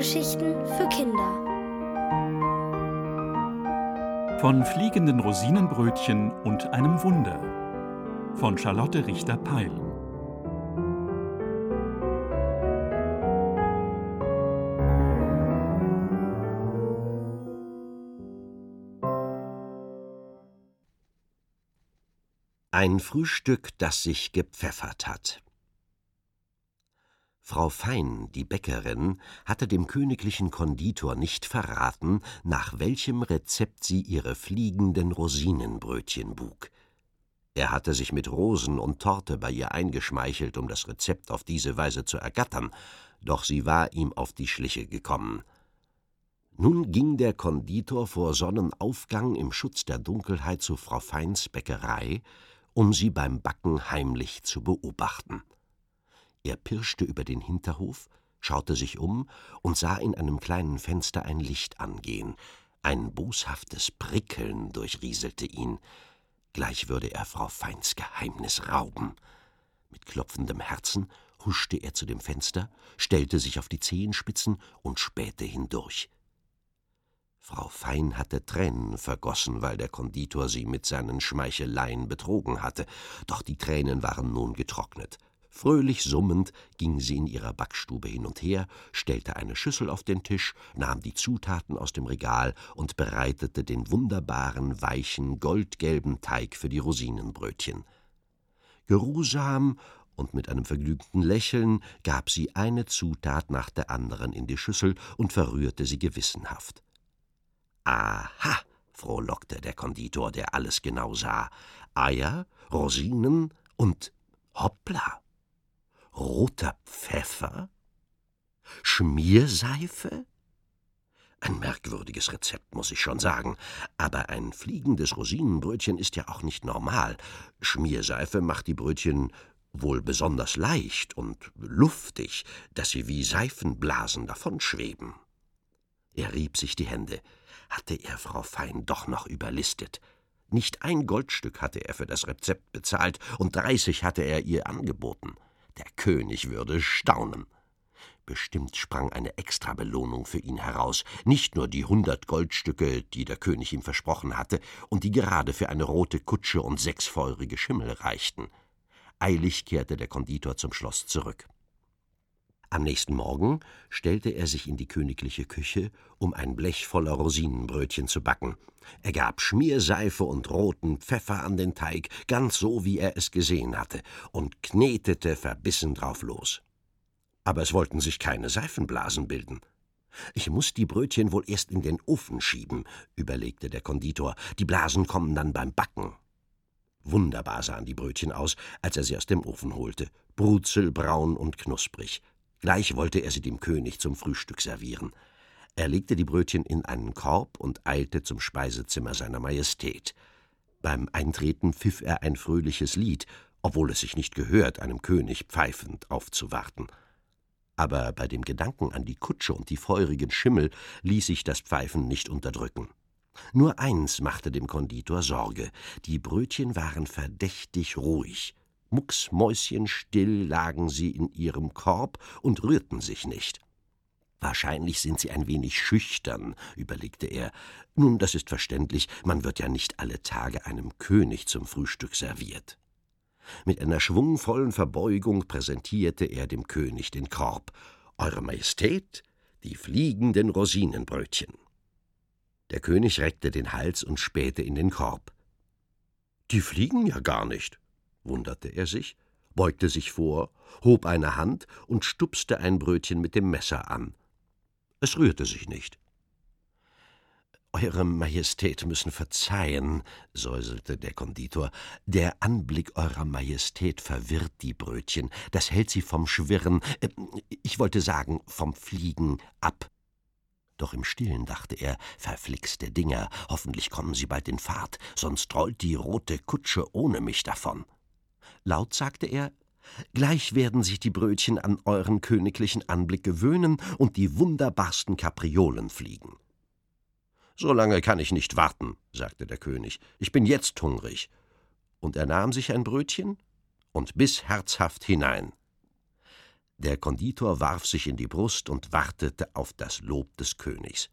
Hörgeschichten für Kinder. Von fliegenden Rosinenbrötchen und einem Wunder. Von Charlotte Richter-Peil. Ein Frühstück, das sich gepfeffert hat. Frau Fein, die Bäckerin, hatte dem königlichen Konditor nicht verraten, nach welchem Rezept sie ihre fliegenden Rosinenbrötchen bug. Er hatte sich mit Rosen und Torte bei ihr eingeschmeichelt, um das Rezept auf diese Weise zu ergattern, doch sie war ihm auf die Schliche gekommen. Nun ging der Konditor vor Sonnenaufgang im Schutz der Dunkelheit zu Frau Feins Bäckerei, um sie beim Backen heimlich zu beobachten. Er pirschte über den Hinterhof, schaute sich um und sah in einem kleinen Fenster ein Licht angehen. Ein boshaftes Prickeln durchrieselte ihn. Gleich würde er Frau Feins Geheimnis rauben. Mit klopfendem Herzen huschte er zu dem Fenster, stellte sich auf die Zehenspitzen und spähte hindurch. Frau Fein hatte Tränen vergossen, weil der Konditor sie mit seinen Schmeicheleien betrogen hatte, doch die Tränen waren nun getrocknet. Fröhlich summend ging sie in ihrer Backstube hin und her, stellte eine Schüssel auf den Tisch, nahm die Zutaten aus dem Regal und bereitete den wunderbaren, weichen, goldgelben Teig für die Rosinenbrötchen. Geruhsam und mit einem vergnügten Lächeln gab sie eine Zutat nach der anderen in die Schüssel und verrührte sie gewissenhaft. Aha, frohlockte der Konditor, der alles genau sah. Eier, Rosinen und hoppla! Roter Pfeffer? Schmierseife? Ein merkwürdiges Rezept, muss ich schon sagen. Aber ein fliegendes Rosinenbrötchen ist ja auch nicht normal. Schmierseife macht die Brötchen wohl besonders leicht und luftig, dass sie wie Seifenblasen davonschweben. Er rieb sich die Hände. Hatte er Frau Fein doch noch überlistet. Nicht ein Goldstück hatte er für das Rezept bezahlt, und dreißig hatte er ihr angeboten. Der König würde staunen. Bestimmt sprang eine Extrabelohnung für ihn heraus, nicht nur die hundert Goldstücke, die der König ihm versprochen hatte und die gerade für eine rote Kutsche und sechs feurige Schimmel reichten. Eilig kehrte der Konditor zum Schloss zurück. Am nächsten Morgen stellte er sich in die königliche Küche, um ein Blech voller Rosinenbrötchen zu backen. Er gab Schmierseife und roten Pfeffer an den Teig, ganz so, wie er es gesehen hatte, und knetete verbissen drauf los. Aber es wollten sich keine Seifenblasen bilden. Ich muss die Brötchen wohl erst in den Ofen schieben, überlegte der Konditor. Die Blasen kommen dann beim Backen. Wunderbar sahen die Brötchen aus, als er sie aus dem Ofen holte, brutzelbraun und knusprig. Gleich wollte er sie dem König zum Frühstück servieren. Er legte die Brötchen in einen Korb und eilte zum Speisezimmer seiner Majestät. Beim Eintreten pfiff er ein fröhliches Lied, obwohl es sich nicht gehört, einem König pfeifend aufzuwarten. Aber bei dem Gedanken an die Kutsche und die feurigen Schimmel ließ sich das Pfeifen nicht unterdrücken. Nur eins machte dem Konditor Sorge: Die Brötchen waren verdächtig ruhig. Mucksmäuschenstill lagen sie in ihrem Korb und rührten sich nicht. Wahrscheinlich sind sie ein wenig schüchtern, überlegte er. Nun, das ist verständlich, man wird ja nicht alle Tage einem König zum Frühstück serviert. Mit einer schwungvollen Verbeugung präsentierte er dem König den Korb. Eure Majestät, die fliegenden Rosinenbrötchen. Der König reckte den Hals und spähte in den Korb. Die fliegen ja gar nicht, wunderte er sich, beugte sich vor, hob eine Hand und stupste ein Brötchen mit dem Messer an. Es rührte sich nicht. Eure Majestät müssen verzeihen, säuselte der Konditor, der Anblick Eurer Majestät verwirrt die Brötchen, das hält sie vom Schwirren, äh, ich wollte sagen, vom Fliegen ab. Doch im Stillen dachte er, verflixte Dinger, hoffentlich kommen sie bald in Fahrt, sonst rollt die rote Kutsche ohne mich davon. Laut sagte er Gleich werden sich die Brötchen an euren königlichen Anblick gewöhnen und die wunderbarsten Kapriolen fliegen. So lange kann ich nicht warten, sagte der König. Ich bin jetzt hungrig. Und er nahm sich ein Brötchen und biss herzhaft hinein. Der Konditor warf sich in die Brust und wartete auf das Lob des Königs.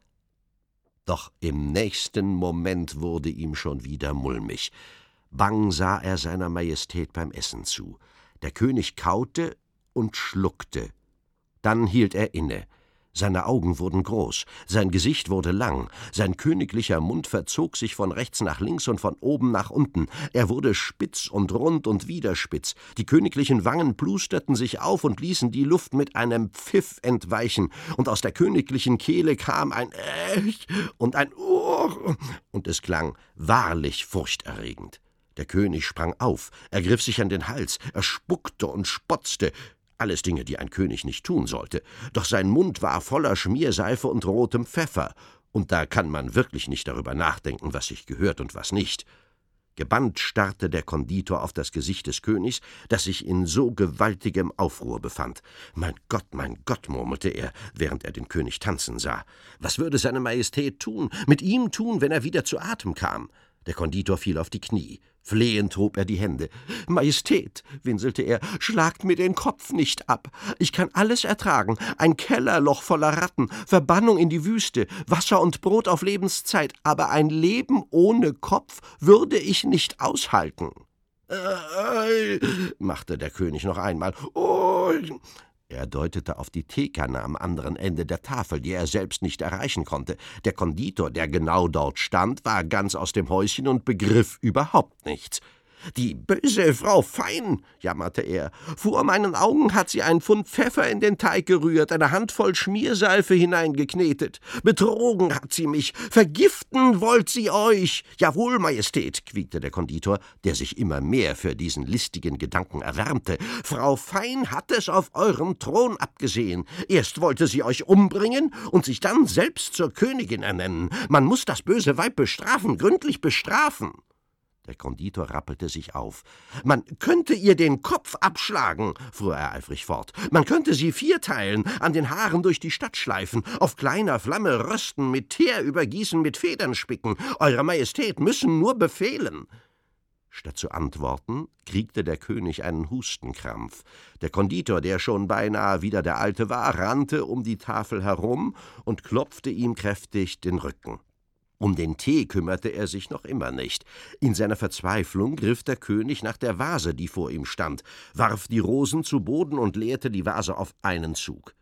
Doch im nächsten Moment wurde ihm schon wieder mulmig. Bang sah er seiner Majestät beim Essen zu. Der König kaute und schluckte. Dann hielt er inne. Seine Augen wurden groß, sein Gesicht wurde lang, sein königlicher Mund verzog sich von rechts nach links und von oben nach unten, er wurde spitz und rund und wieder spitz, die königlichen Wangen plusterten sich auf und ließen die Luft mit einem Pfiff entweichen, und aus der königlichen Kehle kam ein Ech und ein Urr, und es klang wahrlich furchterregend. Der König sprang auf, ergriff sich an den Hals, er spuckte und spotzte, alles Dinge, die ein König nicht tun sollte. Doch sein Mund war voller Schmierseife und rotem Pfeffer, und da kann man wirklich nicht darüber nachdenken, was sich gehört und was nicht. Gebannt starrte der Konditor auf das Gesicht des Königs, das sich in so gewaltigem Aufruhr befand. Mein Gott, mein Gott, murmelte er, während er den König tanzen sah. Was würde seine Majestät tun, mit ihm tun, wenn er wieder zu Atem kam? Der Konditor fiel auf die Knie. Flehend hob er die Hände. Majestät, winselte er, schlagt mir den Kopf nicht ab. Ich kann alles ertragen. Ein Kellerloch voller Ratten, Verbannung in die Wüste, Wasser und Brot auf Lebenszeit, aber ein Leben ohne Kopf würde ich nicht aushalten. Äh, machte der König noch einmal. Oh, er deutete auf die Teekanne am anderen Ende der Tafel, die er selbst nicht erreichen konnte. Der Konditor, der genau dort stand, war ganz aus dem Häuschen und begriff überhaupt nichts. Die böse Frau Fein, jammerte er. Vor meinen Augen hat sie ein Pfund Pfeffer in den Teig gerührt, eine Handvoll Schmierseife hineingeknetet. Betrogen hat sie mich. Vergiften wollt sie euch. Jawohl, Majestät, quiekte der Konditor, der sich immer mehr für diesen listigen Gedanken erwärmte. Frau Fein hat es auf eurem Thron abgesehen. Erst wollte sie euch umbringen und sich dann selbst zur Königin ernennen. Man muss das böse Weib bestrafen, gründlich bestrafen. Der Konditor rappelte sich auf. Man könnte ihr den Kopf abschlagen, fuhr er eifrig fort. Man könnte sie vierteilen, an den Haaren durch die Stadt schleifen, auf kleiner Flamme rösten, mit Teer übergießen, mit Federn spicken. Eure Majestät müssen nur befehlen. Statt zu antworten, kriegte der König einen Hustenkrampf. Der Konditor, der schon beinahe wieder der Alte war, rannte um die Tafel herum und klopfte ihm kräftig den Rücken. Um den Tee kümmerte er sich noch immer nicht. In seiner Verzweiflung griff der König nach der Vase, die vor ihm stand, warf die Rosen zu Boden und leerte die Vase auf einen Zug.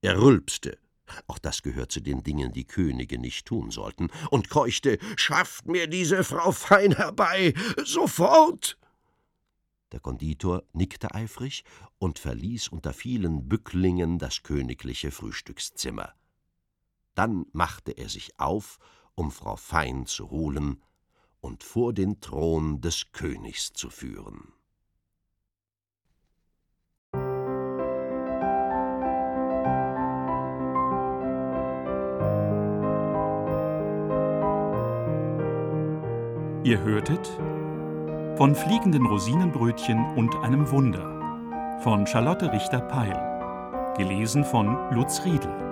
Er rülpste, auch das gehört zu den Dingen, die Könige nicht tun sollten, und keuchte Schafft mir diese Frau fein herbei, sofort. Der Konditor nickte eifrig und verließ unter vielen Bücklingen das königliche Frühstückszimmer. Dann machte er sich auf um Frau Fein zu holen und vor den Thron des Königs zu führen. Ihr hörtet von fliegenden Rosinenbrötchen und einem Wunder von Charlotte Richter-Peil, gelesen von Lutz Riedel.